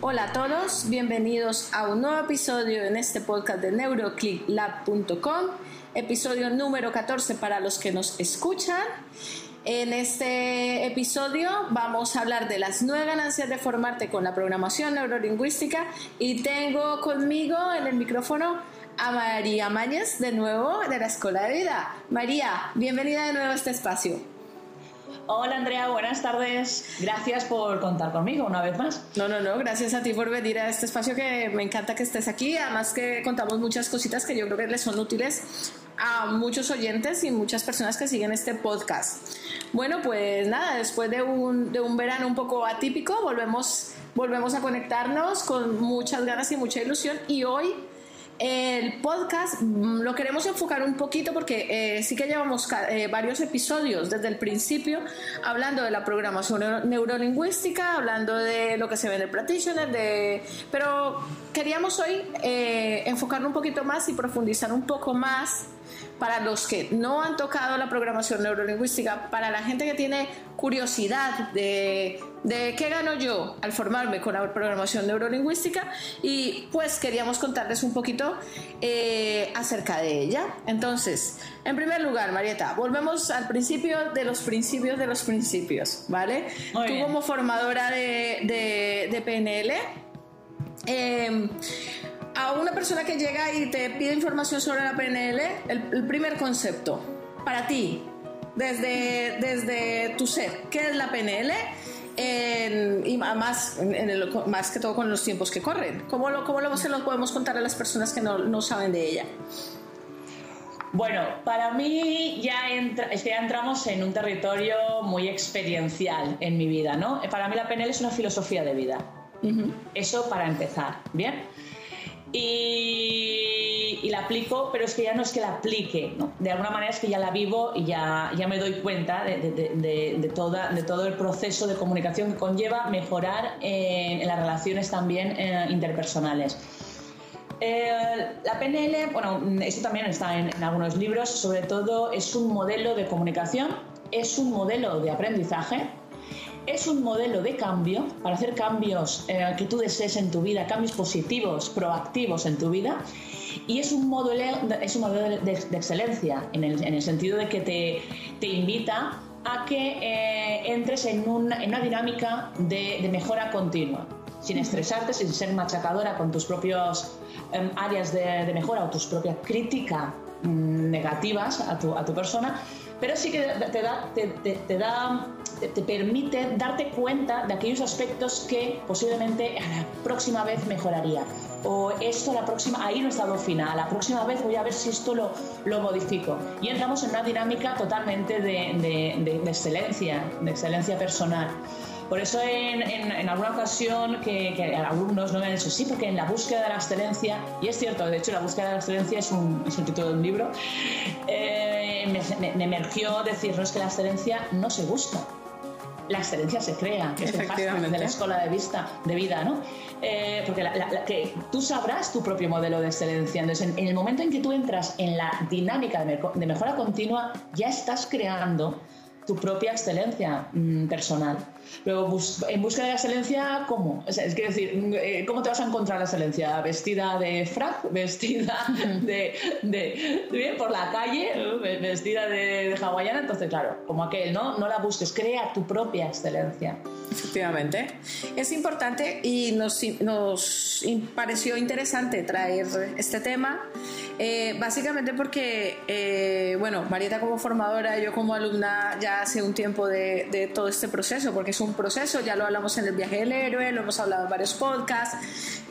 Hola a todos, bienvenidos a un nuevo episodio en este podcast de neuroclicklab.com, episodio número 14 para los que nos escuchan. En este episodio vamos a hablar de las nueve ganancias de formarte con la programación neurolingüística y tengo conmigo en el micrófono a María Mañez de nuevo de la Escuela de Vida. María, bienvenida de nuevo a este espacio. Hola Andrea, buenas tardes. Gracias por contar conmigo una vez más. No, no, no, gracias a ti por venir a este espacio que me encanta que estés aquí. Además que contamos muchas cositas que yo creo que les son útiles a muchos oyentes y muchas personas que siguen este podcast. Bueno, pues nada, después de un, de un verano un poco atípico, volvemos, volvemos a conectarnos con muchas ganas y mucha ilusión y hoy el podcast mm, lo queremos enfocar un poquito porque eh, sí que llevamos eh, varios episodios desde el principio hablando de la programación neurolingüística, hablando de lo que se ve en el practitioner, de... pero queríamos hoy eh, enfocarlo un poquito más y profundizar un poco más para los que no han tocado la programación neurolingüística, para la gente que tiene curiosidad de, de qué gano yo al formarme con la programación neurolingüística y pues queríamos contarles un poquito eh, acerca de ella. Entonces, en primer lugar, Marieta, volvemos al principio de los principios de los principios, ¿vale? Tú como formadora de, de, PNL, eh, a una persona que llega y te pide información sobre la PNL, el, primer concepto, para ti, desde, desde tu ser, ¿qué es la PNL? y más, en más que todo con los tiempos que corren. ¿Cómo, lo, cómo lo, se lo podemos contar a las personas que no, no saben de ella? Bueno, para mí ya, entra, ya entramos en un territorio muy experiencial en mi vida, ¿no? Para mí la PNL es una filosofía de vida. Eso para empezar, ¿bien? Y, la aplico, pero es que ya no es que la aplique, ¿no? de alguna manera es que ya la vivo y ya, ya me doy cuenta de, de, toda, de todo el proceso de comunicación que conlleva mejorar en, las relaciones también eh, interpersonales. Eh, la PNL, bueno, eso también está en algunos libros, sobre todo es un modelo de comunicación, es un modelo de aprendizaje es un modelo de cambio para hacer cambios eh, que tú desees en tu vida, cambios positivos, proactivos en tu vida. Y es un modelo, es un modelo de, excelencia en el, sentido de que te, invita a que eh, entres en, una dinámica de, mejora continua, sin estresarte, sin ser machacadora con tus propios em, áreas de, mejora o tus propias críticas mm, negativas a tu, a tu persona, pero sí que te da, te, da te, permite darte cuenta de aquellos aspectos que posiblemente a la próxima vez mejoraría. O esto la próxima, ahí no he estado final, la próxima vez voy a ver si esto lo, lo modifico. Y entramos en una dinámica totalmente de, de, de excelencia, de excelencia personal. Por eso en, en, alguna ocasión que, que, alumnos no me han dicho, sí, porque en la búsqueda de la excelencia, y es cierto, de hecho la búsqueda de la excelencia es, un, es el título de un libro, eh, me, me, emergió decirnos que la excelencia no se busca, la excelencia se crea, que es el hashtag de la escuela de, vista, de vida, ¿no? Eh, porque que tú sabrás tu propio modelo de excelencia. Entonces, en, el momento en que tú entras en la dinámica de mejora continua, ya estás creando tu propia excelencia mm, personal. Pero en búsqueda de la excelencia, ¿cómo? es decir, eh, ¿cómo te vas a encontrar la excelencia? ¿Vestida de frac? ¿Vestida de, de, por la calle? ¿Vestida de, de, hawaiana? Entonces, claro, como aquel, ¿no? No la busques, crea tu propia excelencia. Efectivamente. Es importante y nos, nos pareció interesante traer este tema, eh, básicamente porque, eh, bueno, Marieta como formadora, yo como alumna ya hace un tiempo de, de, todo este proceso, porque es un proceso, ya lo hablamos en el viaje del héroe, lo hemos hablado en varios podcasts,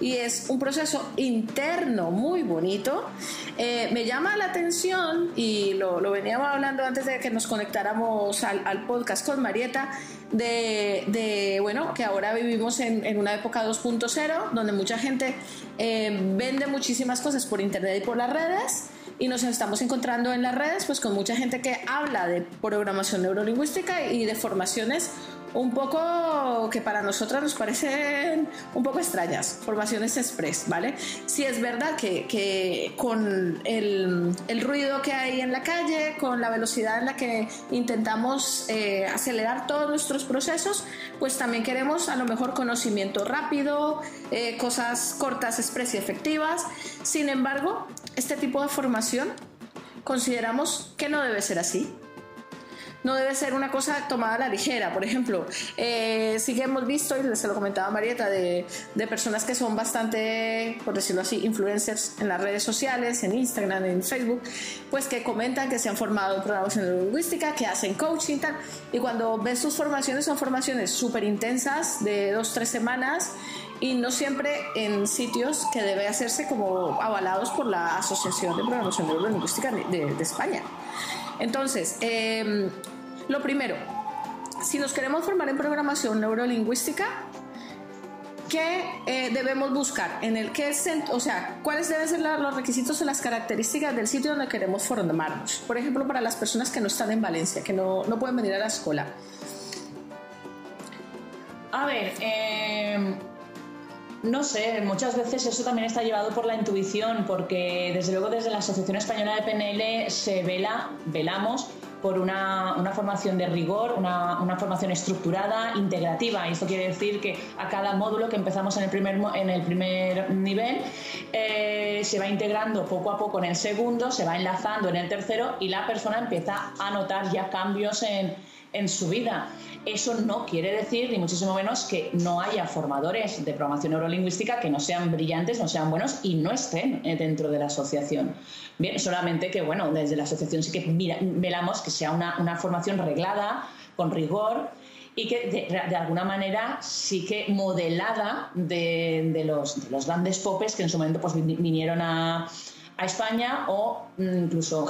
y es un proceso interno muy bonito. Eh, me llama la atención, y lo, lo, veníamos hablando antes de que nos conectáramos al, al podcast con Marieta, de, de, bueno, que ahora vivimos en, en una época 2.0, donde mucha gente eh, vende muchísimas cosas por internet y por las redes, y nos estamos encontrando en las redes pues con mucha gente que habla de programación neurolingüística y de formaciones un poco que para nosotras nos parecen un poco extrañas, formaciones express, ¿vale? Si es verdad que, que con el, el, ruido que hay en la calle, con la velocidad en la que intentamos eh, acelerar todos nuestros procesos, pues también queremos a lo mejor conocimiento rápido, eh, cosas cortas, express y efectivas. Sin embargo, este tipo de formación consideramos que no debe ser así no debe ser una cosa tomada a la ligera. Por ejemplo, eh, sí que hemos visto, y se lo comentaba Marieta, de, de, personas que son bastante, por decirlo así, influencers en las redes sociales, en Instagram, en Facebook, pues que comentan que se han formado en programación lingüística, que hacen coaching tal. Y cuando ves sus formaciones, son formaciones súper intensas, de dos, tres semanas, y no siempre en sitios que debe hacerse como avalados por la Asociación de Programación Neurolingüística de, de España. Entonces, eh, lo primero, si nos queremos formar en programación neurolingüística, ¿qué eh, debemos buscar? En el que o sea, ¿cuáles deben ser los requisitos o las características del sitio donde queremos formarnos? Por ejemplo, para las personas que no están en Valencia, que no, pueden venir a la escuela. A ver, em, no sé, muchas veces eso también está llevado por la intuición, porque desde luego desde la Asociación Española de PNL se vela, velamos por una, formación de rigor, una, formación estructurada, integrativa. Y esto quiere decir que a cada módulo que empezamos en el primer, en el primer nivel eh, se va integrando poco a poco en el segundo, se va enlazando en el tercero y la persona empieza a notar ya cambios en, en su vida. Eso no quiere decir, ni muchísimo menos, que no haya formadores de programación neurolingüística que no sean brillantes, no sean buenos y no estén eh, dentro de la asociación. Bien, solamente que, bueno, desde la asociación sí que velamos que sea una, formación reglada, con rigor y que de, alguna manera sí que modelada de, los, grandes popes que en su momento pues, vinieron a, a España o incluso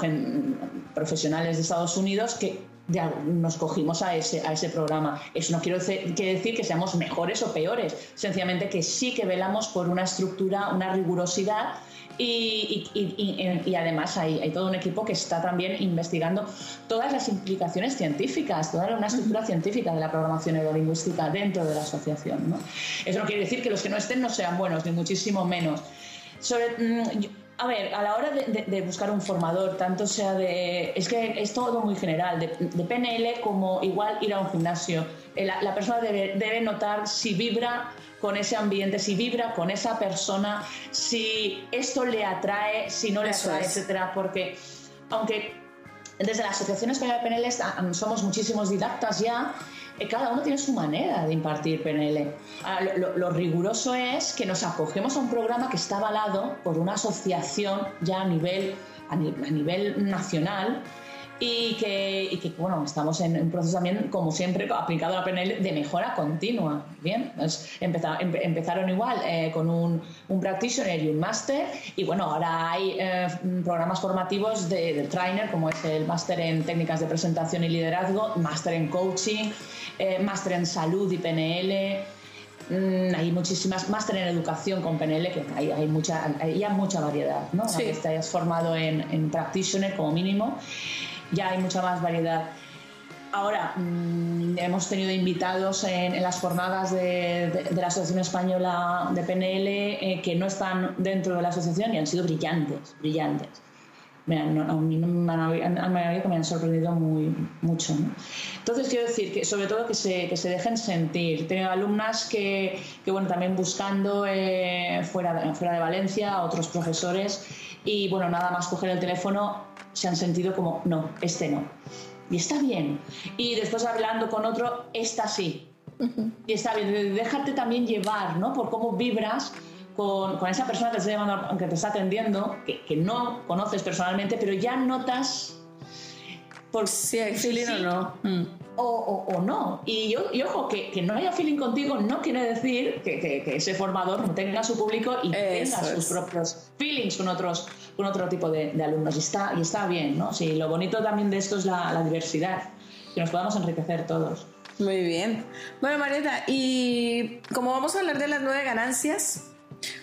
profesionales de Estados Unidos que ya nos cogimos a ese, a ese programa. Eso no quiero decir, decir que seamos mejores o peores, sencillamente que sí que velamos por una estructura, una rigurosidad y, y, además hay, hay, todo un equipo que está también investigando todas las implicaciones científicas, toda una estructura científica de la programación neurolingüística dentro de la asociación. ¿no? Eso no quiere decir que los que no estén no sean buenos, ni muchísimo menos. Sobre, mm, a ver, a la hora de, buscar un formador, tanto sea de... Es que es todo muy general, de, PNL como igual ir a un gimnasio. Eh, la, persona debe, notar si vibra con ese ambiente, si vibra con esa persona, si esto le atrae, si no le atrae, etcétera, porque aunque desde la Asociación Española de PNL somos muchísimos didactas ya, cada uno tiene su manera de impartir PNL. Ah, lo, riguroso es que nos acogemos a un programa que está avalado por una asociación ya a a nivel nacional y que, bueno, estamos en un proceso también, como siempre, aplicado a la PNL de mejora continua. Bien, empezaron igual eh, con un, un, practitioner y un máster, y bueno, ahora hay eh, programas formativos de, trainer, como es el máster en técnicas de presentación y liderazgo, máster en coaching, eh, máster en salud y PNL. Mm, hay muchísimas, máster en educación con PNL, que hay, hay mucha, hay ya mucha variedad, ¿no? Sí. Que hayas formado en, en practitioner como mínimo ya hay mucha más variedad. Ahora, mm, hemos tenido invitados en, las jornadas de, la Asociación Española de PNL eh, que no están dentro de la asociación y han sido brillantes, brillantes. Me han, a mí me han, me han sorprendido muy, mucho. Entonces, quiero decir que sobre todo que se, que se dejen sentir. Tengo alumnas que, que bueno, también buscando eh, fuera, fuera de Valencia, otros profesores, y bueno, nada más coger el teléfono se han sentido como, no, este no. Y está bien. Y después hablando con otro, esta sí. Y está bien. Déjate también llevar, ¿no? Por cómo vibras con, con esa persona que te, está que te está atendiendo, que, que, no conoces personalmente, pero ya notas por si hay feeling o no. Mm. O, o, no. Y, yo, y ojo, que, que, no haya feeling contigo no quiere decir que, que, ese formador no tenga su público y tenga sus propios feelings con otros, con otro tipo de, de, alumnos. Y está, y está bien, ¿no? Sí, lo bonito también de esto es la, la diversidad, que nos podamos enriquecer todos. Muy bien. Bueno, Marieta, y como vamos a hablar de las nueve ganancias,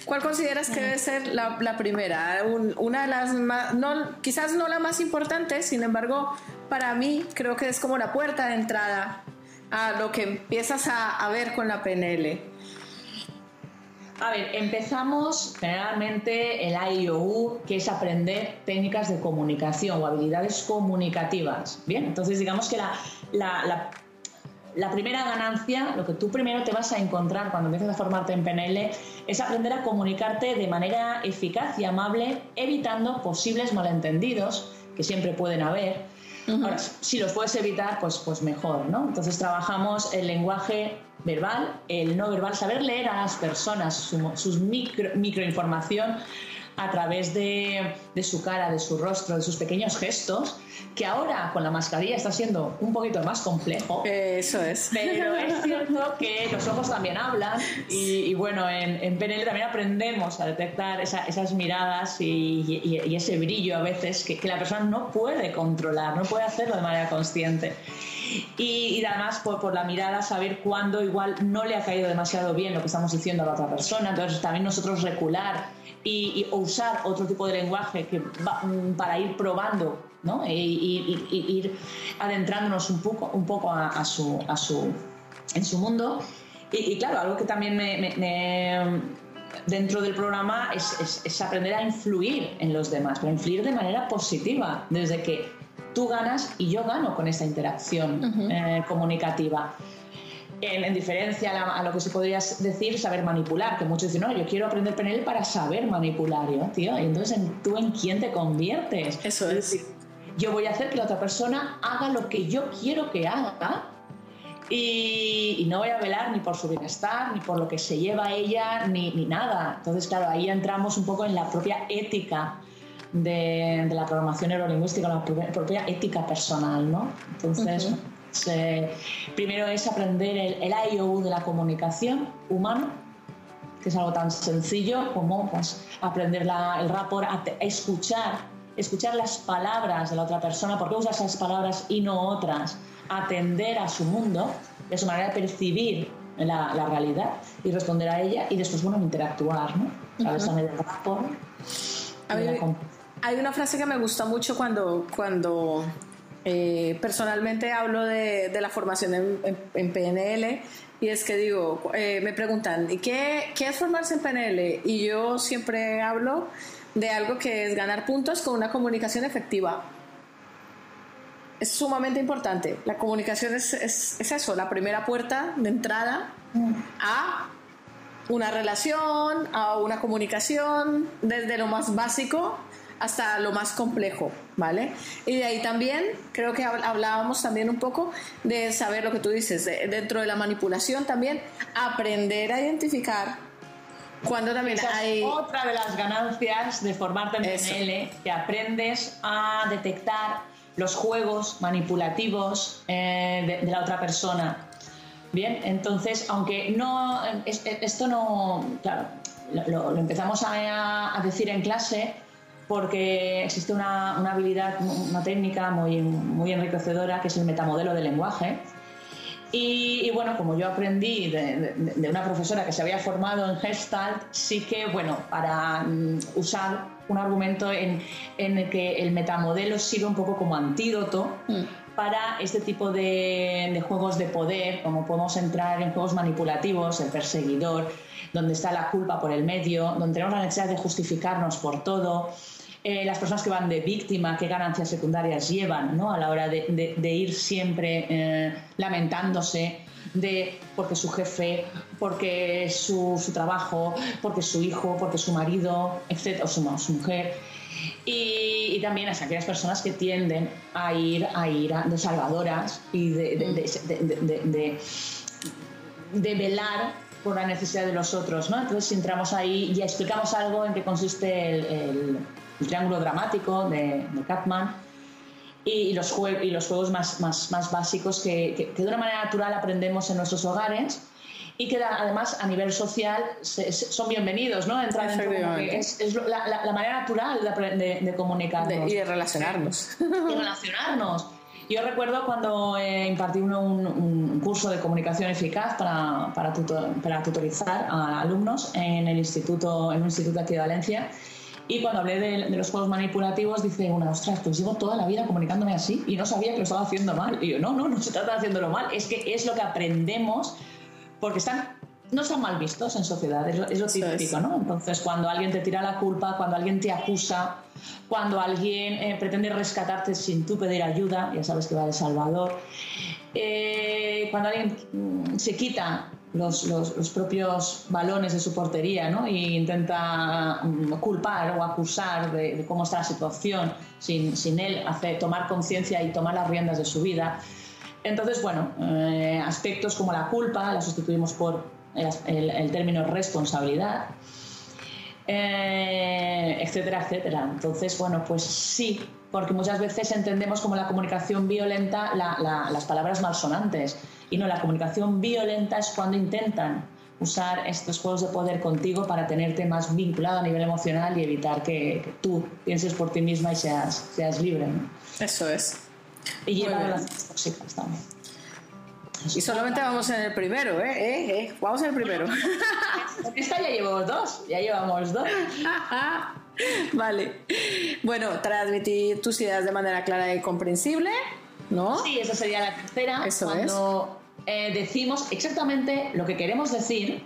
¿Cuál consideras que debe ser la, primera? una de las más, no, quizás no la más importante, sin embargo, para mí creo que es como la puerta de entrada a lo que empiezas a, ver con la PNL? A ver, empezamos generalmente el IOU, que es aprender técnicas de comunicación o habilidades comunicativas. Bien, entonces digamos que la, primera ganancia, lo que tú primero te vas a encontrar cuando empiezas a formarte en PNL, es aprender a comunicarte de manera eficaz y amable, evitando posibles malentendidos que siempre pueden haber Ahora, si los puedes evitar, pues, pues mejor, ¿no? Entonces trabajamos el lenguaje verbal, el no verbal, saber leer a las personas, su, sus micro, microinformación a través de, de, su cara, de su rostro, de sus pequeños gestos, que ahora con la mascarilla está siendo un poquito más complejo. Eso es. Pero es cierto que los ojos también hablan y, bueno, en, en, PNL también aprendemos a detectar esas miradas y, y, ese brillo a veces que, que, la persona no puede controlar, no puede hacerlo de manera consciente. Y, además por, por, la mirada saber cuándo igual no le ha caído demasiado bien lo que estamos diciendo a la otra persona. Entonces también nosotros recular y, usar otro tipo de lenguaje que mm, para ir probando ¿no? y, ir adentrándonos un poco, un poco a, su, a su, en su mundo. Y, claro, algo que también me, dentro del programa es, es, aprender a influir en los demás, pero influir de manera positiva, desde que tú ganas y yo gano con esta interacción eh, comunicativa en, diferencia a, lo que se podría decir saber manipular, que muchos dicen, no, yo quiero aprender PNL para saber manipular, yo, tío, y entonces ¿tú en quién te conviertes? Eso es. yo voy a hacer que la otra persona haga lo que yo quiero que haga y, no voy a velar ni por su bienestar, ni por lo que se lleva ella, ni, ni nada. Entonces, claro, ahí entramos un poco en la propia ética de, la programación neurolingüística, la propia, ética personal, ¿no? Entonces primero es aprender el, el IOU de la comunicación humana, que es algo tan sencillo como pues, aprender el rapport, a, escuchar, escuchar las palabras de la otra persona, por qué usa esas palabras y no otras, atender a su mundo, de su manera de percibir la, realidad y responder a ella y después, bueno, interactuar, ¿no? rapport. Hay una frase que me gusta mucho cuando, cuando eh, personalmente hablo de, la formación en, PNL y es que digo, eh, me preguntan, ¿y qué, qué, es formarse en PNL? Y yo siempre hablo de algo que es ganar puntos con una comunicación efectiva. Es sumamente importante. La comunicación es, es, es eso, la primera puerta de entrada a una relación, a una comunicación, desde lo más básico hasta lo más complejo, ¿vale? Y de ahí también creo que hablábamos también un poco de saber lo que tú dices, dentro de la manipulación también, aprender a identificar cuando también hay... otra de las ganancias de formarte en PNL, que aprendes a detectar los juegos manipulativos eh, de, la otra persona. Bien, entonces, aunque no, esto no, claro, lo, empezamos a, a decir en clase, porque existe una, una, habilidad, una técnica muy, muy enriquecedora que es el metamodelo del lenguaje. Y, bueno, como yo aprendí de, de, una profesora que se había formado en Gestalt, sí que, bueno, para mm, usar un argumento en, en, el que el metamodelo sirve un poco como antídoto mm. para este tipo de, de, juegos de poder, como podemos entrar en juegos manipulativos, el perseguidor, donde está la culpa por el medio, donde tenemos la necesidad de justificarnos por todo, eh, las personas que van de víctima, qué ganancias secundarias llevan ¿no? a la hora de, ir siempre eh, lamentándose de porque su jefe, porque su, trabajo, porque su hijo, porque su marido, etc., o su, mujer. Y, también a aquellas personas que tienden a ir a ir de salvadoras y de, velar por la necesidad de los otros. ¿no? Entonces, entramos ahí y explicamos algo en qué consiste el triángulo dramático de, de Catman y, los, y los juegos más, más, más básicos que, que, de una manera natural aprendemos en nuestros hogares y que además a nivel social son bienvenidos, ¿no? Entrar en es, es la, la, manera natural de, de, comunicarnos. y de relacionarnos. Y relacionarnos. Yo recuerdo cuando eh, impartí un, un, curso de comunicación eficaz para, para, para tutorizar a alumnos en el instituto, en un instituto aquí de Valencia Y cuando hablé de, los juegos manipulativos, dice una, ostras, pues llevo toda la vida comunicándome así y no sabía que lo estaba haciendo mal. Y yo, no, no, no se trata de haciéndolo mal, es que es lo que aprendemos porque están no están mal vistos en sociedad, es lo, típico, ¿no? Entonces, cuando alguien te tira la culpa, cuando alguien te acusa, cuando alguien eh, pretende rescatarte sin tú pedir ayuda, ya sabes que va de Salvador, eh, cuando alguien mm, se quita los, propios balones de su portería ¿no? e intenta mm, culpar o acusar de, cómo está la situación sin, sin él hacer, tomar conciencia y tomar las riendas de su vida. Entonces, bueno, eh, aspectos como la culpa la sustituimos por el, término responsabilidad, eh, etcétera, etcétera. Entonces, bueno, pues sí, porque muchas veces entendemos como la comunicación violenta las palabras malsonantes. Y no, la comunicación violenta es cuando intentan usar estos juegos de poder contigo para tenerte más vinculado a nivel emocional y evitar que, tú pienses por ti misma y seas, seas libre. Eso es. Y llevar relaciones tóxicas también. Y solamente vamos en el primero, ¿eh? ¿Eh? ¿Eh? Vamos en el primero. Esta ya llevamos dos, ya llevamos dos. vale. Bueno, transmitir tus ideas de manera clara y comprensible, ¿no? Sí, esa sería la tercera. Eso cuando eh, decimos exactamente lo que queremos decir,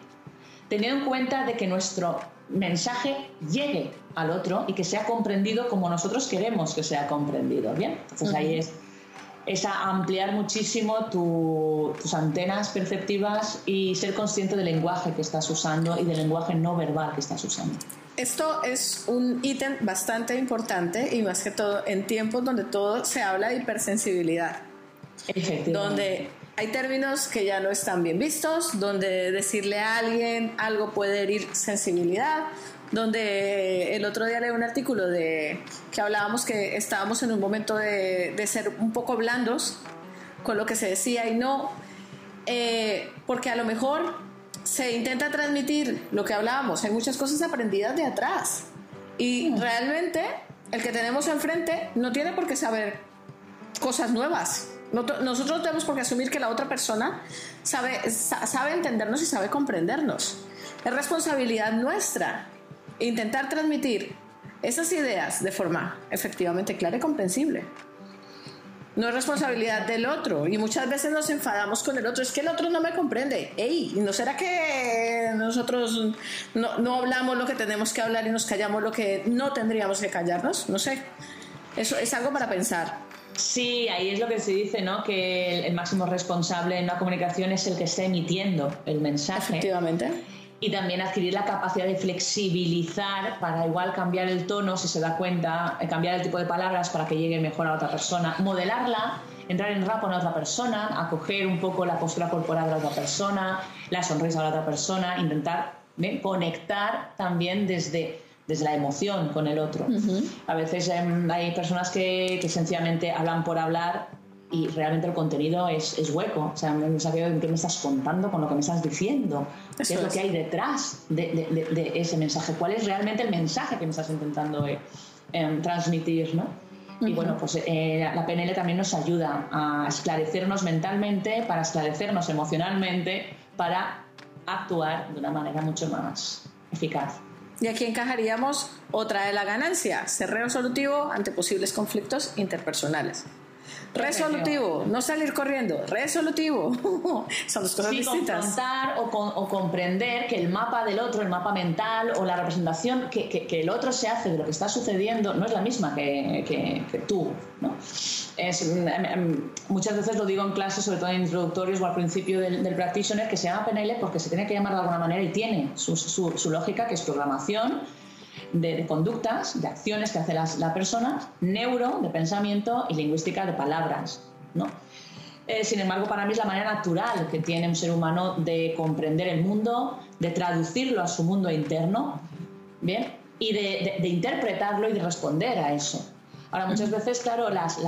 teniendo en cuenta de que nuestro mensaje llegue al otro y que sea comprendido como nosotros queremos que sea comprendido, ¿bien? Entonces ahí es es ampliar muchísimo tus antenas perceptivas y ser consciente del lenguaje que estás usando y del lenguaje no verbal que estás usando. Esto es un ítem bastante importante y más que todo en tiempos donde todo se habla de hipersensibilidad. Donde hay términos que ya no están bien vistos, donde decirle a alguien algo puede herir sensibilidad, donde el otro día leí un artículo de que hablábamos que estábamos en un momento de, ser un poco blandos con lo que se decía y no, eh, porque a lo mejor se intenta transmitir lo que hablábamos, hay muchas cosas aprendidas de atrás y mm. realmente el que tenemos enfrente no tiene por qué saber cosas nuevas. Nosotros tenemos por qué asumir que la otra persona sabe, sabe entendernos y sabe comprendernos. Es responsabilidad nuestra intentar transmitir esas ideas de forma efectivamente clara y comprensible. No es responsabilidad del otro y muchas veces nos enfadamos con el otro. Es que el otro no me comprende. Ey, ¿no será que nosotros no, no hablamos lo que tenemos que hablar y nos callamos lo que no tendríamos que callarnos? No sé. Eso es algo para pensar. Sí, ahí es lo que se dice, ¿no? Que el, máximo responsable en una comunicación es el que está emitiendo el mensaje. Efectivamente y también adquirir la capacidad de flexibilizar para igual cambiar el tono si se da cuenta, eh, cambiar el tipo de palabras para que llegue mejor a otra persona, modelarla, entrar en rap con la otra persona, acoger un poco la postura corporal de la otra persona, la sonrisa de la otra persona, intentar conectar también desde, desde la emoción con el otro. A veces em, hay personas que, que sencillamente hablan por hablar y realmente el contenido es, es hueco. O sea, no sabía qué me estás contando con lo que me estás diciendo. ¿Qué es, lo que hay detrás de, de, ese mensaje? ¿Cuál es realmente el mensaje que me estás intentando eh, em, transmitir? ¿no? Y bueno, pues eh, la PNL también nos ayuda a esclarecernos mentalmente, para esclarecernos emocionalmente, para actuar de una manera mucho más eficaz. Y aquí encajaríamos otra de la ganancia, ser resolutivo ante posibles conflictos interpersonales. Resolutivo, no salir corriendo, resolutivo. Son dos cosas distintas. Confrontar o, o, comprender que el mapa del otro, el mapa mental o la representación que, que, el otro se hace de lo que está sucediendo no es la misma que, que tú. ¿no? Es, em, em, muchas veces lo digo en clases, sobre todo en introductorios o al principio del, del practitioner, que se llama PNL porque se tiene que llamar de alguna manera y tiene su, su, su lógica, que es programación de, conductas, de acciones que hace la persona, neuro, de pensamiento y lingüística, de palabras. ¿no? Eh, sin embargo, para mí es la manera natural que tiene un ser humano de comprender el mundo, de traducirlo a su mundo interno, ¿bien? Y de, interpretarlo y de responder a eso. Ahora, muchas veces, claro, las,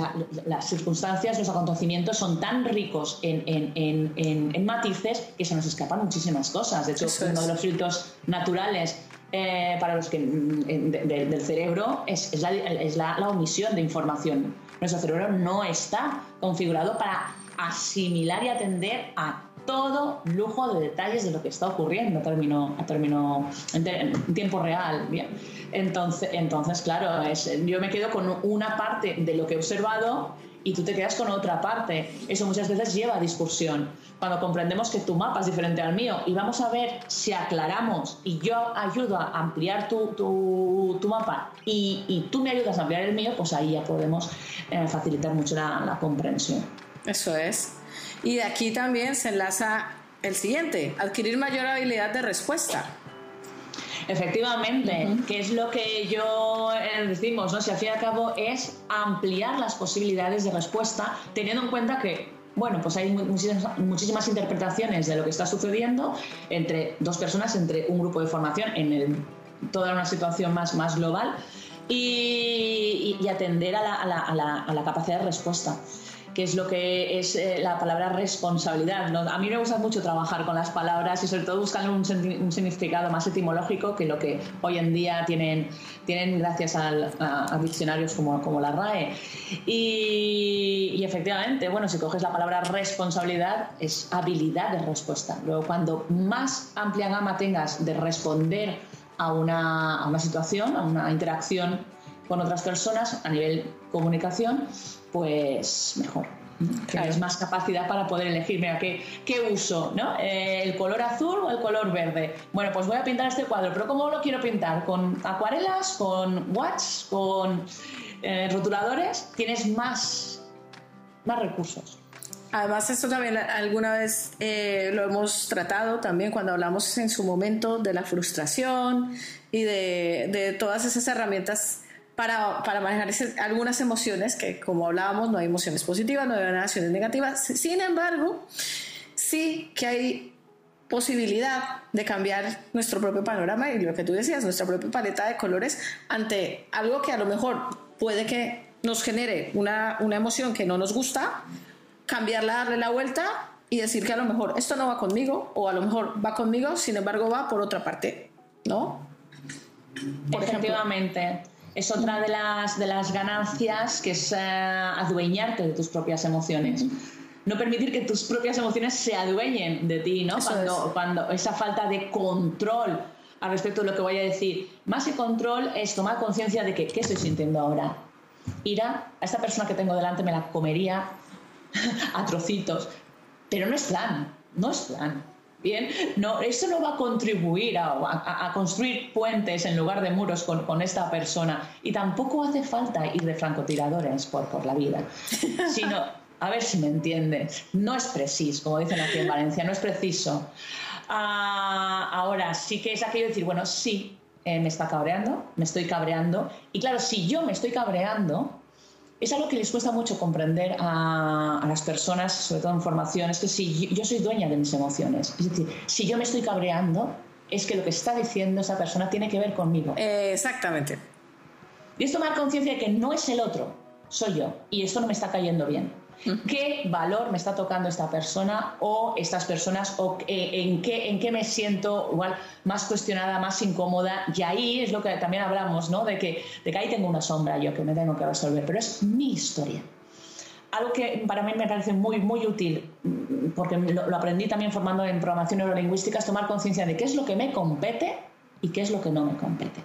las circunstancias, los acontecimientos son tan ricos en, en, en, matices que se nos escapan muchísimas cosas. De hecho, uno de los filtros naturales eh, para los que mm, del cerebro es, es, la, es la, la, omisión de información. Nuestro cerebro no está configurado para asimilar y atender a todo lujo de detalles de lo que está ocurriendo a término, a término en, tiempo real. Bien. Entonces, entonces claro, es, yo me quedo con una parte de lo que he observado y tú te quedas con otra parte. Eso muchas veces lleva a discusión. Cuando comprendemos que tu mapa es diferente al mío y vamos a ver si aclaramos y yo ayudo a ampliar tu, tu, mapa y, y, tú me ayudas a ampliar el mío, pues ahí ya podemos eh, facilitar mucho la, la comprensión. Eso es. Y de aquí también se enlaza el siguiente, adquirir mayor habilidad de respuesta. Efectivamente, que es lo que yo eh, decimos, ¿no? Si al fin y al cabo es ampliar las posibilidades de respuesta, teniendo en cuenta que bueno, pues hay muchísimas, interpretaciones de lo que está sucediendo entre dos personas, entre un grupo de formación, en toda una situación más, más global, y, atender a la capacidad de respuesta que es lo que es eh, la palabra responsabilidad. A mí me gusta mucho trabajar con las palabras y sobre todo buscar un, significado más etimológico que lo que hoy en día tienen, tienen gracias a, diccionarios como, como, la RAE. Y, efectivamente, bueno, si coges la palabra responsabilidad, es habilidad de respuesta. Luego, cuando más amplia gama tengas de responder a una, a una situación, a una interacción con otras personas a nivel comunicación, pues mejor. Es más capacidad para poder elegir, mira, ¿qué, qué uso? ¿no? Eh, ¿El color azul o el color verde? Bueno, pues voy a pintar este cuadro, pero ¿cómo lo quiero pintar? ¿Con acuarelas? ¿Con watch? ¿Con eh, rotuladores? Tienes más, más recursos. Además, esto también alguna vez eh, lo hemos tratado también cuando hablamos en su momento de la frustración y de, de todas esas herramientas para, para manejar algunas emociones, que como hablábamos, no hay emociones positivas, no hay emociones negativas. Sin embargo, sí que hay posibilidad de cambiar nuestro propio panorama y lo que tú decías, nuestra propia paleta de colores ante algo que a lo mejor puede que nos genere una, una emoción que no nos gusta, cambiarla, darle la vuelta y decir que a lo mejor esto no va conmigo o a lo mejor va conmigo, sin embargo va por otra parte, ¿no? Por Efectivamente es otra de las, de las ganancias que es eh, adueñarte de tus propias emociones. No permitir que tus propias emociones se adueñen de ti, ¿no? Cuando, cuando esa falta de control al respecto de lo que voy a decir. Más que control es tomar conciencia de que, ¿qué estoy sintiendo ahora? Ira, a esta persona que tengo delante me la comería a trocitos. Pero no es plan, no es plan. Bien, no, eso no va a contribuir a, construir puentes en lugar de muros con, esta persona. Y tampoco hace falta ir de francotiradores por, por la vida, sino, a ver si me entiendes, no es preciso, como dicen aquí en Valencia, no es preciso. Ah, ahora, sí que es aquello de decir, bueno, sí, eh, me está cabreando, me estoy cabreando. Y claro, si yo me estoy cabreando, es algo que les cuesta mucho comprender a, las personas, sobre todo en formación, es que si yo, soy dueña de mis emociones, es decir, si yo me estoy cabreando, es que lo que está diciendo esa persona tiene que ver conmigo. exactamente. Y es tomar conciencia de que no es el otro, soy yo, y esto no me está cayendo bien qué valor me está tocando esta persona o estas personas o en qué, en qué me siento igual más cuestionada, más incómoda. Y ahí es lo que también hablamos, ¿no? De que, de que ahí tengo una sombra yo que me tengo que resolver, pero es mi historia. Algo que para mí me parece muy, muy útil, porque lo, lo aprendí también formando en programación neurolingüística, es tomar conciencia de qué es lo que me compete y qué es lo que no me compete.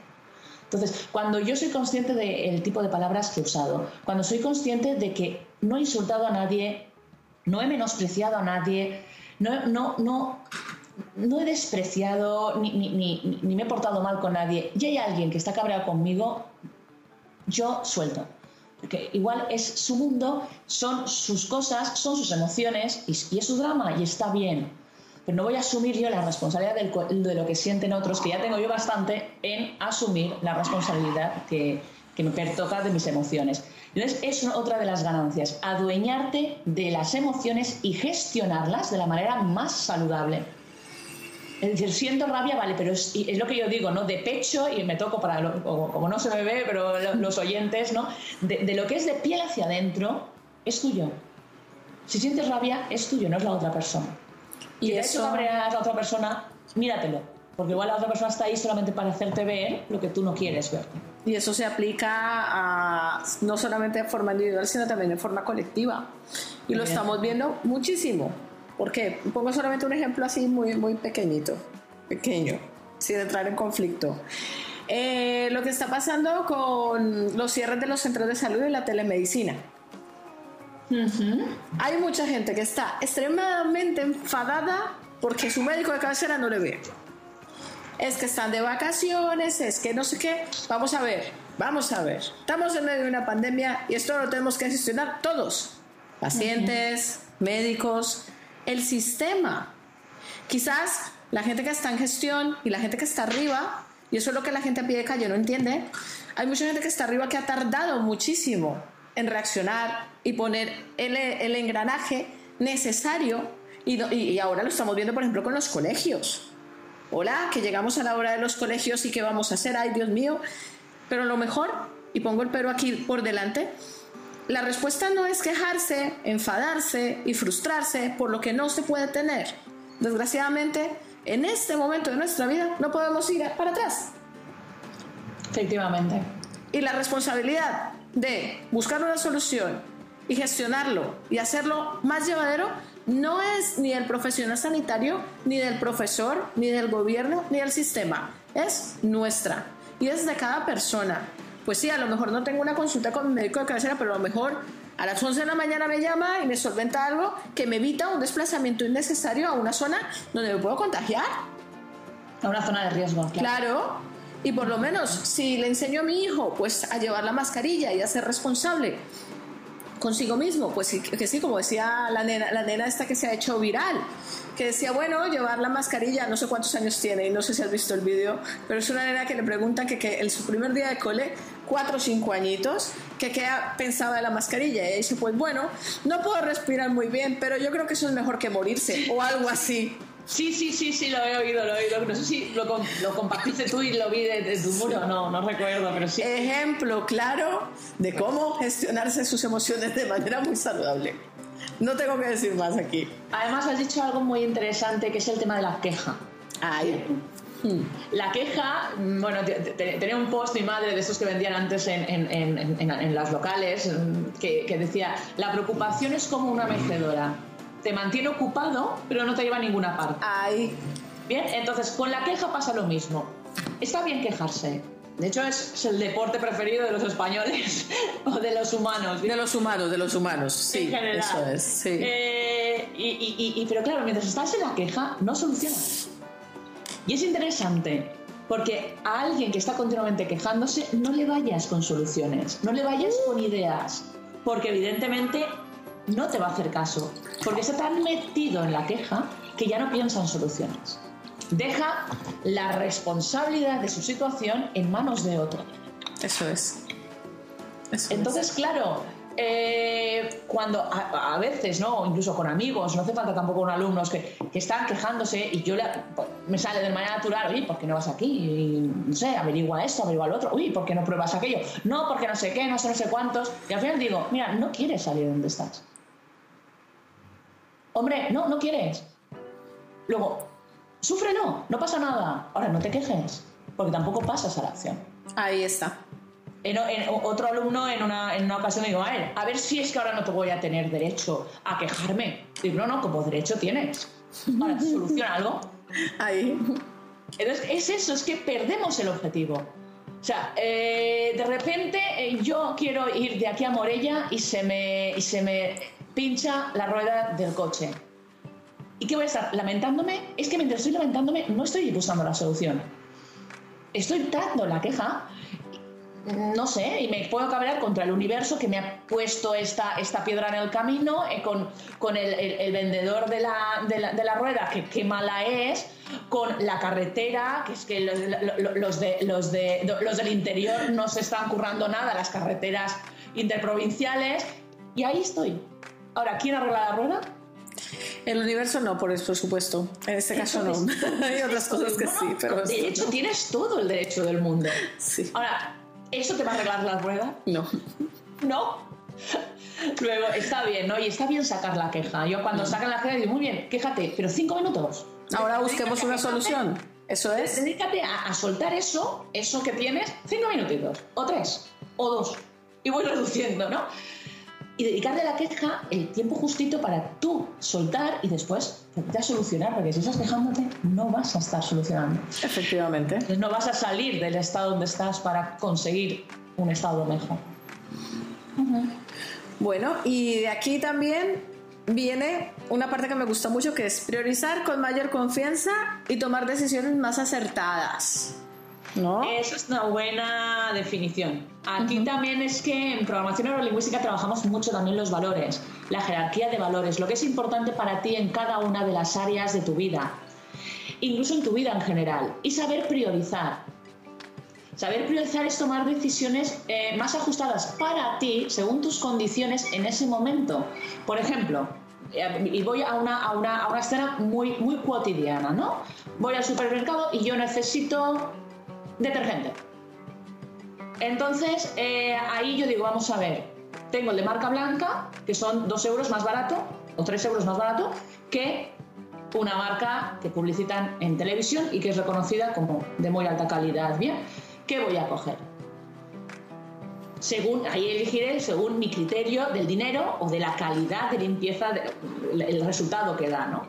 Entonces, cuando yo soy consciente del tipo de palabras que he usado, cuando soy consciente de que no he insultado a nadie, no he menospreciado a nadie, no, no, no, no he despreciado ni, ni, ni, me he portado mal con nadie y hay alguien que está cabreado conmigo, yo suelto. Porque igual es su mundo, son sus cosas, son sus emociones y, y es su drama y está bien pero no voy a asumir yo la responsabilidad de lo que sienten otros, que ya tengo yo bastante, en asumir la responsabilidad que, que me pertoca de mis emociones. Entonces, es otra de las ganancias, adueñarte de las emociones y gestionarlas de la manera más saludable. Es decir, siento rabia, vale, pero es, lo que yo digo, ¿no? De pecho, y me toco para, como, no se me ve, pero los oyentes, ¿no? De, de, lo que es de piel hacia adentro, es tuyo. Si sientes rabia, es tuyo, no es la otra persona. Y de eso... cabreas a otra persona, míratelo. Porque igual la otra persona está ahí solamente para hacerte ver lo que tú no quieres ver. Y eso se aplica a, no solamente de forma individual, sino también de forma colectiva. Y lo estamos viendo muchísimo. ¿Por qué? Pongo solamente un ejemplo así muy, muy pequeñito, pequeño, sin entrar en conflicto. Eh, lo que está pasando con los cierres de los centros de salud y la telemedicina. Hay mucha gente que está extremadamente enfadada porque su médico de cabecera no le ve. Es que están de vacaciones, es que no sé qué. Vamos a ver, vamos a ver. Estamos en medio de una pandemia y esto lo tenemos que gestionar todos. Pacientes, médicos, el sistema. Quizás la gente que está en gestión y la gente que está arriba, y eso es lo que la gente a pie de calle no entiende, hay mucha gente que está arriba que ha tardado muchísimo en reaccionar y poner el, el engranaje necesario y, y, ahora lo estamos viendo por ejemplo con los colegios. Hola, que llegamos a la hora de los colegios y qué vamos a hacer, ay Dios mío, pero lo mejor, y pongo el pero aquí por delante, la respuesta no es quejarse, enfadarse y frustrarse por lo que no se puede tener. Desgraciadamente, en este momento de nuestra vida no podemos ir para atrás. Efectivamente. Y la responsabilidad de buscar una solución y gestionarlo y hacerlo más llevadero no es ni del profesional sanitario, ni del profesor, ni del gobierno, ni del sistema. Es nuestra. Y es de cada persona pues sí, a lo mejor no tengo una consulta con mi médico de cabecera, pero a lo mejor a las 11 de la mañana me llama y me solventa algo que me evita un desplazamiento innecesario a una zona donde me puedo contagiar. A una zona de riesgo, claro. Claro. Y por lo menos, si le enseño a mi hijo pues a llevar la mascarilla y a ser responsable consigo mismo, pues que sí, como decía la nena, la nena esta que se ha hecho viral, que decía, bueno, llevar la mascarilla, no sé cuántos años tiene, y no sé si has visto el vídeo, pero es una nena que le preguntan que, que en su primer día de cole cuatro o cinco añitos, que qué pensaba de la mascarilla. Y dice, pues bueno, no puedo respirar muy bien, pero yo creo que eso es mejor que morirse, o algo así. Sí, sí, sí, sí, lo he oído, lo he oído. No sé si lo, lo compartiste tú y lo vi desde tu muro, no, no recuerdo, pero sí. Ejemplo claro de cómo gestionarse sus emociones de manera muy saludable. No tengo que decir más aquí. Además, has dicho algo muy interesante que es el tema de la queja. Ay. La queja, bueno, tenía un post mi madre de esos que vendían antes en, en, las locales que, decía, la preocupación es como una mecedora, te mantiene ocupado pero no te lleva a ninguna parte. Ay. Bien, entonces con la queja pasa lo mismo. Está bien quejarse, de hecho, es, el deporte preferido de los españoles o de los humanos. De los humanos, de los humanos, sí. Eso es, sí. Eh, y, pero claro, mientras estás en la queja, no solucionas. Y es interesante porque a alguien que está continuamente quejándose, no le vayas con soluciones, no le vayas con ideas, porque evidentemente no te va a hacer caso, porque está tan metido en la queja que ya no piensa en soluciones. Deja la responsabilidad de su situación en manos de otro. Eso es. Entonces, claro, eh, cuando a, veces, ¿no? incluso con amigos, no hace falta tampoco con alumnos que, están quejándose y yo pues, me sale de manera natural, oye, ¿por qué no vas aquí? no sé, averigua esto, averigua lo otro, uy, ¿por qué no pruebas aquello? No, porque no sé qué, no sé, no sé cuántos. Y al final digo, mira, no quieres salir de donde estás. Hombre, no, no quieres. Luego, sufrelo, no pasa nada. Ahora, no te quejes, porque tampoco pasas a la acción. Ahí está en, otro alumno en una, en una ocasión me dijo, a ver, a ver si es que ahora no te voy a tener derecho a quejarme. Digo, no, no, como derecho tienes. Ahora, ¿soluciona algo? Ahí. Entonces, es eso, es que perdemos el objetivo. O sea, eh, de repente eh, yo quiero ir de aquí a Morella y se, me, y se me pincha la rueda del coche. ¿Y qué voy a estar lamentándome? Es que mientras estoy lamentándome no estoy buscando la solución. Estoy dando la queja no sé, y me puedo cabrear contra el universo que me ha puesto esta, esta piedra en el camino, eh, con, con el, vendedor de la, de, la, rueda, que qué mala es, con la carretera, que es que los, de, los, de, los del interior no se están currando nada, las carreteras interprovinciales, y ahí estoy. Ahora, ¿quién arregla la rueda? El universo no, por, supuesto. En este caso no. Hay otras cosas que sí, pero. De hecho, tienes todo el derecho del mundo. Sí. Ahora, ¿Eso te va a arreglar la rueda? No. ¿No? Luego, está bien, ¿no? Y está bien sacar la queja. Yo cuando sacan la queja digo, muy bien, quéjate, pero cinco minutos. Ahora busquemos una solución. Eso es. Dedícate a, soltar eso, eso que tienes, cinco minutitos, o tres, o dos. Y voy reduciendo, ¿no? Y dedicarle a la queja el tiempo justito para tú soltar y después a solucionar, porque si estás quejándote no vas a estar solucionando. Efectivamente. no vas a salir del estado donde estás para conseguir un estado mejor. Bueno, y de aquí también viene una parte que me gusta mucho, que es priorizar con mayor confianza y tomar decisiones más acertadas. ¿No? Eso es una buena definición. Aquí también es que en programación neurolingüística trabajamos mucho también los valores, la jerarquía de valores, lo que es importante para ti en cada una de las áreas de tu vida, incluso en tu vida en general, y saber priorizar. Saber priorizar es tomar decisiones eh, más ajustadas para ti, según tus condiciones en ese momento. Por ejemplo, eh, y voy a una, a una, a una escena muy, muy cotidiana, ¿no? Voy al supermercado y yo necesito detergente. Entonces, eh, ahí yo digo, vamos a ver, tengo el de marca blanca, que son dos euros más barato, o tres euros más barato, que una marca que publicitan en televisión y que es reconocida como de muy alta calidad. Bien, ¿qué voy a coger? Según, ahí elegiré según mi criterio del dinero o de la calidad de limpieza, el resultado que da, ¿no?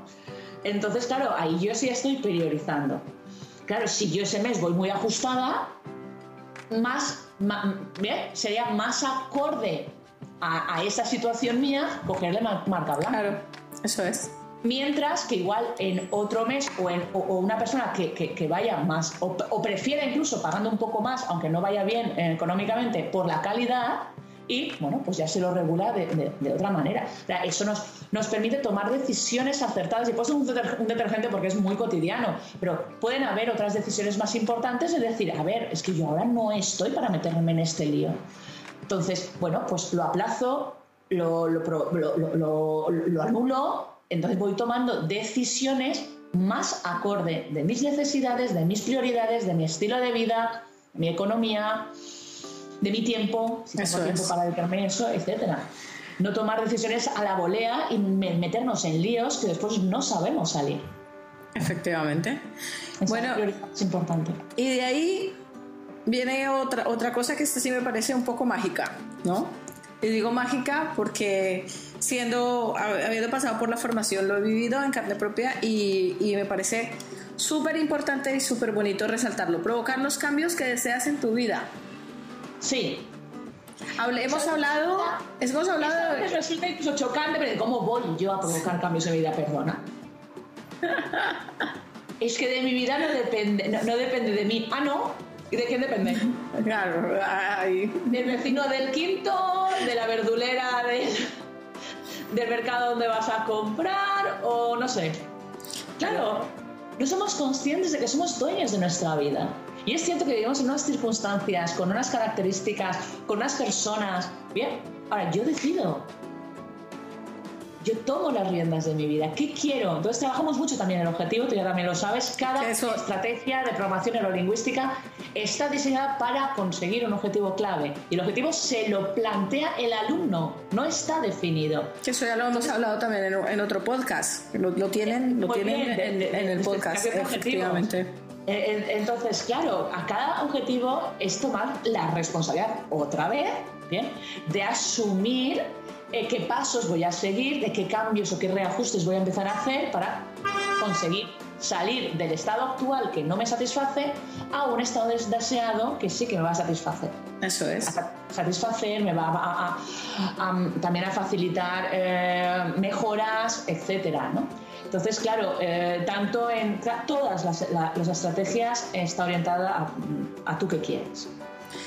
Entonces, claro, ahí yo sí estoy priorizando. Claro, si yo ese mes voy muy ajustada, más, ¿bien? sería más acorde a, esa situación mía cogerle marca blanca. Claro, eso es. Mientras que igual en otro mes o, en, una persona que, vaya más, o, o, prefiera incluso pagando un poco más, aunque no vaya bien eh, económicamente, por la calidad, y bueno, pues ya se lo regula de, otra manera. eso nos, nos permite tomar decisiones acertadas y puede ser un, detergente porque es muy cotidiano, pero pueden haber otras decisiones más importantes de decir, a ver, es que yo ahora no estoy para meterme en este lío. Entonces, bueno, pues lo aplazo, lo, lo, lo anulo, entonces voy tomando decisiones más acorde de mis necesidades, de mis prioridades, de mi estilo de vida, mi economía, de mi tiempo, si tengo tiempo para dedicarme a eso, etcétera. No tomar decisiones a la volea y meternos en líos que después no sabemos salir. Efectivamente. bueno, es importante. Y de ahí viene otra, otra cosa que esta sí me parece un poco mágica, ¿no? Y digo mágica porque siendo, habiendo pasado por la formación, lo he vivido en carne propia y, y me parece súper importante y súper bonito resaltarlo. Provocar los cambios que deseas en tu vida. Sí. hemos hablado, hemos hablado de... resulta incluso chocante, pero ¿cómo voy yo a provocar cambios en mi vida? Perdona. es que de mi vida no depende, no, depende de mí. Ah, no. ¿Y de quién depende? Claro, del vecino del quinto, de la verdulera del, del mercado donde vas a comprar, o no sé. Claro, no somos conscientes de que somos dueños de nuestra vida. Y es cierto que vivimos en unas circunstancias, con unas características, con unas personas. Bien, ahora yo decido. Yo tomo las riendas de mi vida. ¿Qué quiero? Entonces trabajamos mucho también en el objetivo, tú ya también lo sabes. Cada estrategia de programación neurolingüística está diseñada para conseguir un objetivo clave. Y el objetivo se lo plantea el alumno, no está definido. Eso ya lo hemos hablado también en, otro podcast. Lo, tienen, lo tienen en, el podcast, efectivamente. Entonces, claro, a cada objetivo es tomar la responsabilidad otra vez, ¿bien? De asumir eh, qué pasos voy a seguir, de qué cambios o qué reajustes voy a empezar a hacer para conseguir salir del estado actual que no me satisface a un estado deseado que sí que me va a satisfacer. Eso es. satisfacer, me va a, también a facilitar eh, mejoras, etcétera, ¿no? Entonces, claro, eh, tanto en todas las, estrategias está orientada a, tú qué quieres.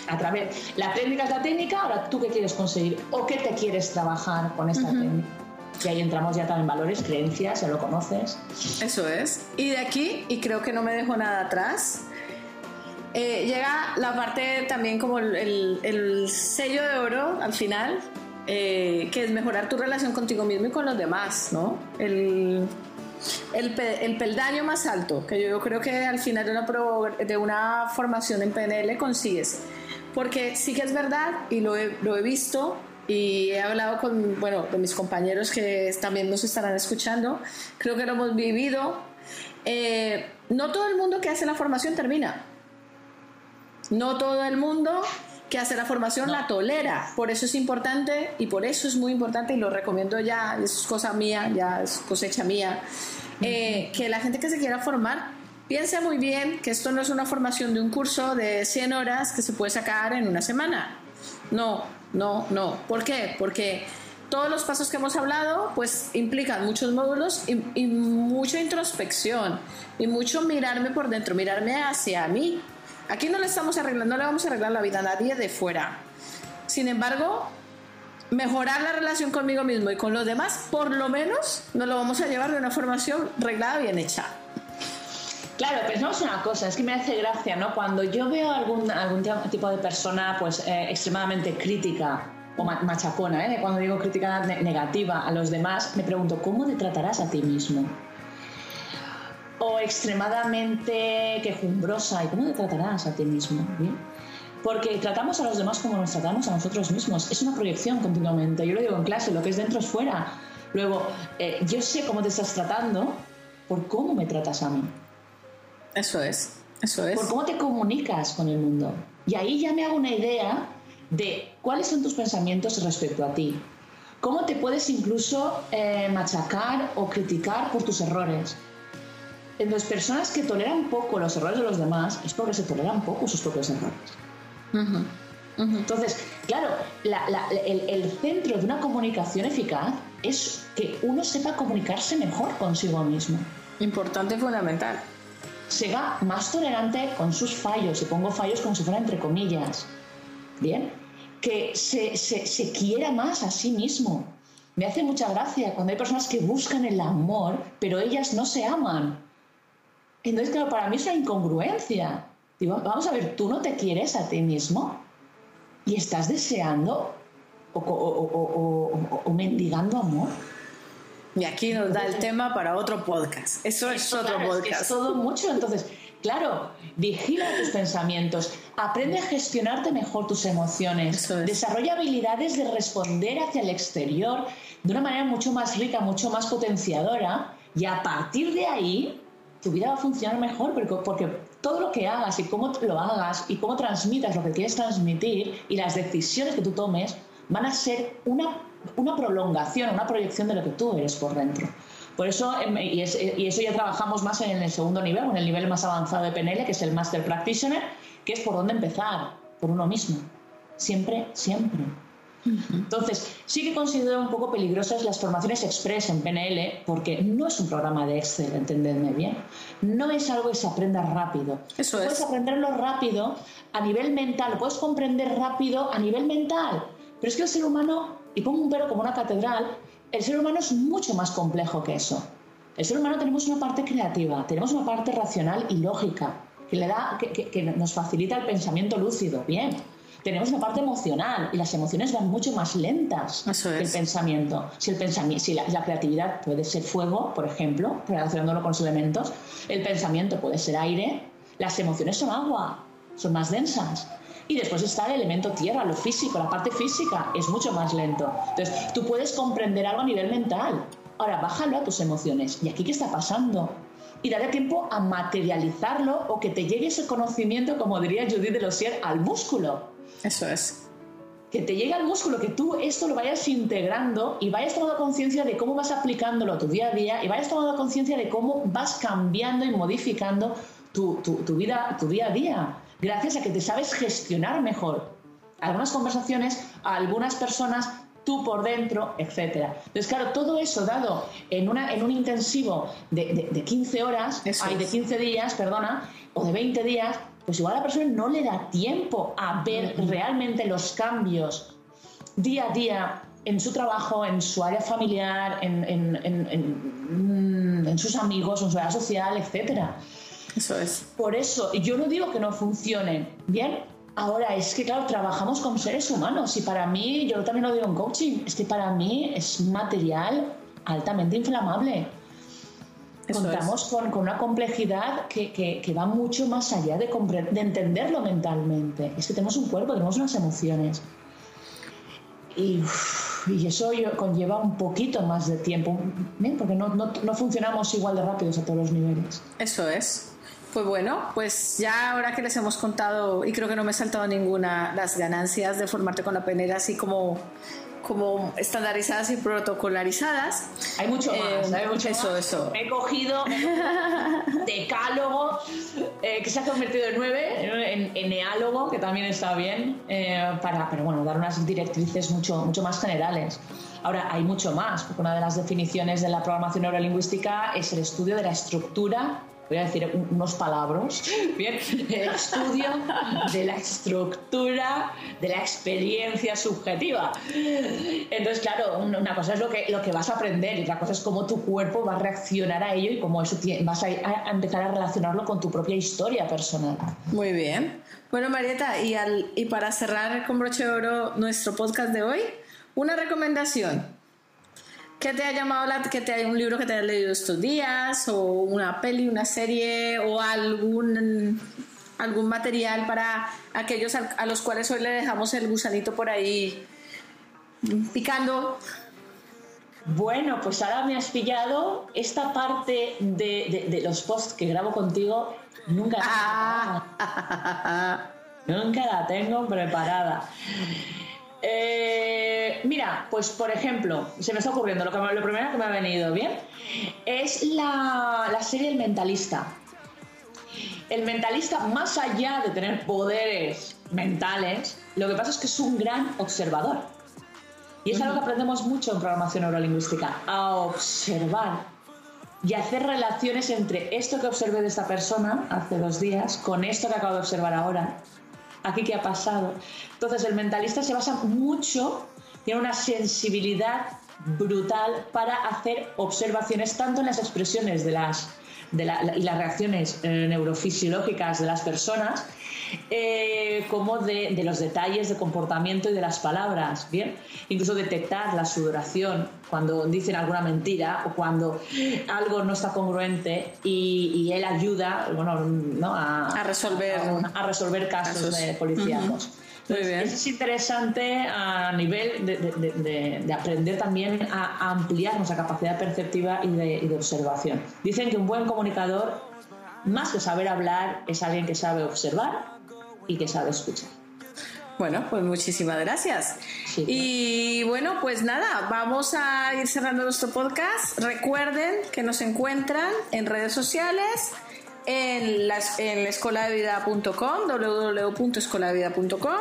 A través, la técnica es la técnica, ahora tú qué quieres conseguir o qué te quieres trabajar con esta técnica. Y ahí entramos ya también valores, creencias, ya lo conoces. Eso es. Y de aquí, y creo que no me dejo nada atrás, eh, llega la parte también como el, sello de oro al final, eh, que es mejorar tu relación contigo mismo y con los demás, ¿no? El, el, peldaño más alto, que yo creo que al final de una, formación en PNL consigues. Porque sí que es verdad, y lo he, lo he visto, y he hablado con, bueno, de mis compañeros que también nos estarán escuchando, creo que lo hemos vivido. Eh, no todo el mundo que hace la formación termina. No todo el mundo que hace la formación la tolera. Por eso es importante y por eso es muy importante y lo recomiendo ya, es cosa mía, ya es cosecha mía, eh, que la gente que se quiera formar piense muy bien que esto no es una formación de un curso de 100 horas que se puede sacar en una semana. No, no, no. ¿Por qué? Porque todos los pasos que hemos hablado pues implican muchos módulos y, y mucha introspección y mucho mirarme por dentro, mirarme hacia mí Aquí no le estamos arreglando, no le vamos a arreglar la vida a nadie de fuera. Sin embargo, mejorar la relación conmigo mismo y con los demás, por lo menos, nos lo vamos a llevar de una formación reglada, bien hecha. Claro, pensamos una cosa, es que me hace gracia, ¿no? Cuando yo veo algún, algún tipo de persona pues eh, extremadamente crítica o machacona, ¿eh? cuando digo crítica negativa a los demás, me pregunto, ¿cómo te tratarás a ti mismo? O extremadamente quejumbrosa. ¿Y cómo te tratarás a ti mismo? Porque tratamos a los demás como nos tratamos a nosotros mismos. Es una proyección continuamente. Yo lo digo en clase, lo que es dentro es fuera. Luego, eh, yo sé cómo te estás tratando por cómo me tratas a mí. Eso es, eso es. Por cómo te comunicas con el mundo. Y ahí ya me hago una idea de cuáles son tus pensamientos respecto a ti. Cómo te puedes incluso eh, machacar o criticar por tus errores las personas que toleran poco los errores de los demás es porque se toleran poco sus propios errores. Entonces, claro, el, centro de una comunicación eficaz es que uno sepa comunicarse mejor consigo mismo. Importante y fundamental. Sea más tolerante con sus fallos, y pongo fallos como si fuera entre comillas. Bien, que se, se quiera más a sí mismo. Me hace mucha gracia cuando hay personas que buscan el amor, pero ellas no se aman entonces, claro, para mí es una incongruencia. Digo, vamos a ver, tú no te quieres a ti mismo y estás deseando o, mendigando amor. Y aquí nos da el tema para otro podcast. Eso es otro podcast. Es, todo mucho. Entonces, claro, vigila tus pensamientos, aprende a gestionarte mejor tus emociones, desarrolla habilidades de responder hacia el exterior de una manera mucho más rica, mucho más potenciadora, y a partir de ahí tu vida va a funcionar mejor porque, todo lo que hagas y cómo lo hagas y cómo transmitas lo que quieres transmitir y las decisiones que tú tomes van a ser una, una prolongación, una proyección de lo que tú eres por dentro. Por eso, em, y, y eso ya trabajamos más en el segundo nivel, en el nivel más avanzado de PNL, que es el Master Practitioner, que es por dónde empezar, por uno mismo. Siempre, siempre. Entonces, sí que considero un poco peligrosas las formaciones express en PNL porque no es un programa de Excel, entendedme bien. No es algo que se aprenda rápido. Eso puedes aprenderlo rápido a nivel mental, puedes comprender rápido a nivel mental. Pero es que el ser humano, y pongo un pero como una catedral, el ser humano es mucho más complejo que eso. El ser humano tenemos una parte creativa, tenemos una parte racional y lógica que, le da, que nos facilita el pensamiento lúcido. Bien tenemos una parte emocional y las emociones van mucho más lentas que el pensamiento. Si, el pensamiento, si la, creatividad puede ser fuego, por ejemplo, relacionándolo con los elementos, el pensamiento puede ser aire, las emociones son agua, son más densas. Y después está el elemento tierra, lo físico, la parte física es mucho más lento. Entonces, tú puedes comprender algo a nivel mental. Ahora, bájalo a tus emociones. ¿Y aquí qué está pasando? y dale tiempo a materializarlo o que te llegue ese conocimiento, como diría Judith de Losier, al músculo. Eso es. Que te llegue al músculo, que tú esto lo vayas integrando y vayas tomando conciencia de cómo vas aplicándolo a tu día a día y vayas tomando conciencia de cómo vas cambiando y modificando tu, tu, vida, tu día a día, gracias a que te sabes gestionar mejor. Algunas conversaciones, a algunas personas tú por dentro, etcétera. Entonces, claro, todo eso dado en, una, en un intensivo de, de, 15 horas, hay de 15 días, perdona, o de 20 días, pues igual a la persona no le da tiempo a ver realmente los cambios día a día en su trabajo, en su área familiar, en, en, sus amigos, en su área social, etc. Eso es. Por eso, yo no digo que no funcionen, ¿bien? Ahora, es que claro, trabajamos con seres humanos y para mí, yo también lo digo en coaching, es que para mí es material altamente inflamable contamos con, una complejidad que, va mucho más allá de, de entenderlo mentalmente. Es que tenemos un cuerpo, tenemos unas emociones. Y, eso conlleva un poquito más de tiempo, porque no, funcionamos igual de rápidos a todos los niveles. Eso es. Pues bueno, pues ya ahora que les hemos contado, y creo que no me he saltado ninguna, las ganancias de formarte con la penera así como como estandarizadas y protocolarizadas. Hay mucho más, Eh, hay mucho eso, más. eso. Me he cogido decálogo, eh, que se ha convertido en nueve, en, en eálogo, que también está bien, eh, para, pero bueno, dar unas directrices mucho, mucho más generales. Ahora, hay mucho más, porque una de las definiciones de la programación neurolingüística es el estudio de la estructura voy a decir un- unos palabras, bien, el estudio de la estructura de la experiencia subjetiva. Entonces, claro, un- una cosa es lo que, lo que vas a aprender y otra cosa es cómo tu cuerpo va a reaccionar a ello y cómo eso vas a, a empezar a relacionarlo con tu propia historia personal. Muy bien. Bueno, Marieta, y, al, y para cerrar con broche de oro nuestro podcast de hoy, una recomendación. ¿Qué te ha llamado la, que te hay un libro que te hayas leído estos días o una peli, una serie o algún algún material para aquellos a los cuales hoy le dejamos el gusanito por ahí picando? Bueno, pues ahora me has pillado esta parte de, de- de los posts que grabo contigo. Nunca la preparada. Nunca la tengo preparada. Eh, mira, pues por ejemplo, se me está ocurriendo lo, que primero que me ha venido bien es la, la serie El Mentalista. El mentalista, más allá de tener poderes mentales, lo que pasa es que es un gran observador. Y es algo que aprendemos mucho en programación neurolingüística, a observar y hacer relaciones entre esto que observé de esta persona hace dos días con esto que acabo de observar ahora. Aquí qué ha pasado. Entonces el mentalista se basa mucho, tiene una sensibilidad brutal para hacer observaciones tanto en las expresiones de las de la- y las reacciones eh, neurofisiológicas de las personas, eh, como de, de los detalles de comportamiento y de las palabras, ¿bien? Incluso detectar la sudoración cuando dicen alguna mentira o cuando algo no está congruente y, y él ayuda, bueno, ¿no? a, A resolver. a, a resolver casos, Casos. de policíacos. Entonces, bien. eso es interesante a nivel de, de- de- de- de aprender también a, a ampliar nuestra capacidad perceptiva y y de observación. Dicen que un buen comunicador, más que saber hablar, es alguien que sabe observar y que sabe escuchar. Bueno, pues muchísimas gracias. Sí. Y bueno, pues nada, vamos a ir cerrando nuestro podcast. Recuerden que nos encuentran en redes sociales, en la, en escoladevida.com, www.escoladevida.com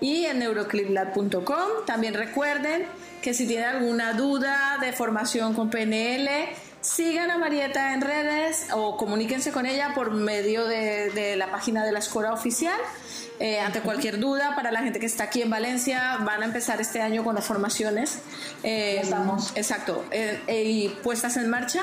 y en neurocliplab.com. También recuerden que si tienen alguna duda de formación con PNL, sigan a Marieta en redes o comuníquense con ella por medio de, de la página de la escuela oficial. Eh, ante cualquier duda, para la gente que está aquí en Valencia, van a empezar este año con las formaciones. eh, estamos. Exacto, eh, y puestas en marcha.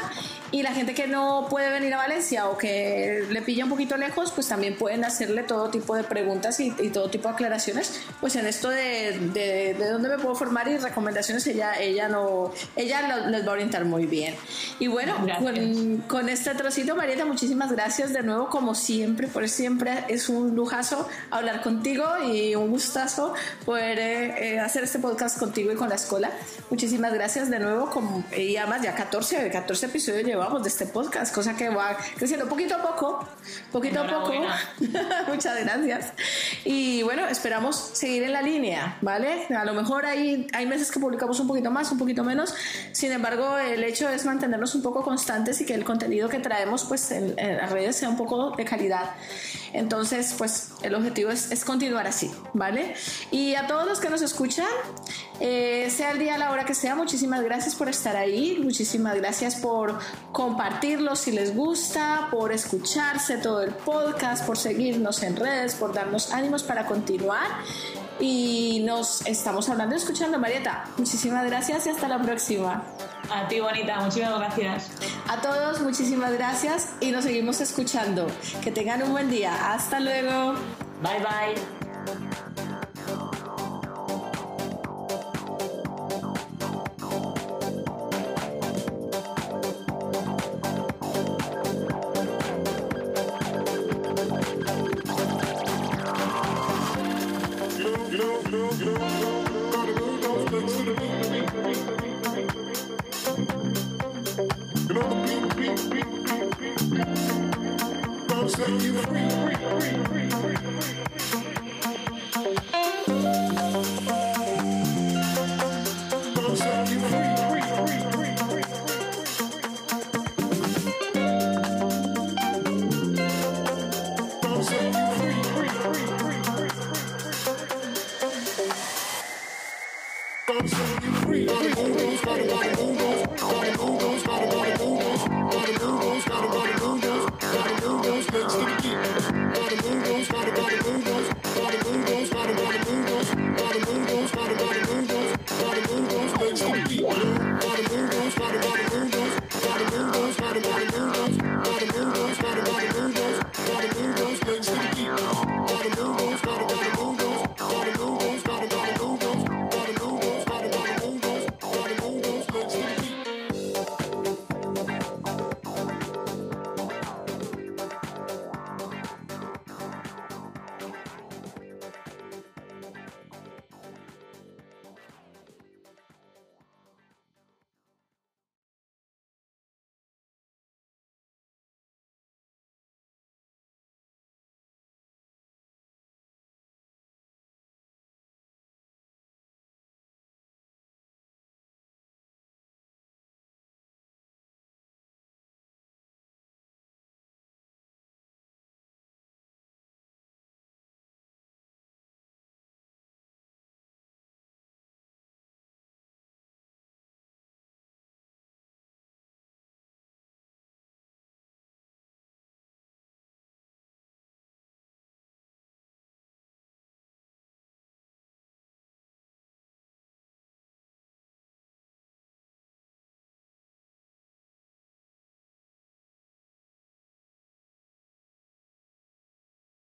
Y la gente que no puede venir a Valencia o que le pilla un poquito lejos, pues también pueden hacerle todo tipo de preguntas y, y todo tipo de aclaraciones. Pues en esto de, de, de dónde me puedo formar y recomendaciones, ella, ella, no, ella lo- les va a orientar muy bien. Y bueno, con, con este trocito, Marieta, muchísimas gracias de nuevo, como siempre, por siempre es un lujazo hablar contigo y un gustazo poder eh, eh, hacer este podcast contigo y con la escuela. Muchísimas gracias de nuevo, como, y además ya 14, 14 episodios llevamos de este podcast, cosa que va creciendo poquito a poco, poquito a poco. Muchas gracias. Y bueno, esperamos seguir en la línea, ¿vale? A lo mejor hay, hay meses que publicamos un poquito más, un poquito menos. Sin embargo, el hecho es mantenernos un poco constantes y que el contenido que traemos pues en, en las redes sea un poco de calidad. Entonces, pues el objetivo es, es continuar así, ¿vale? Y a todos los que nos escuchan, eh, sea el día, la hora que sea, muchísimas gracias por estar ahí, muchísimas gracias por compartirlo si les gusta, por escucharse todo el podcast, por seguirnos en redes, por darnos ánimos para continuar. Y nos estamos hablando y escuchando, Marieta. Muchísimas gracias y hasta la próxima. A ti, bonita, muchísimas gracias. A todos, muchísimas gracias y nos seguimos escuchando. Que tengan un buen día. Hasta luego. Bye, bye.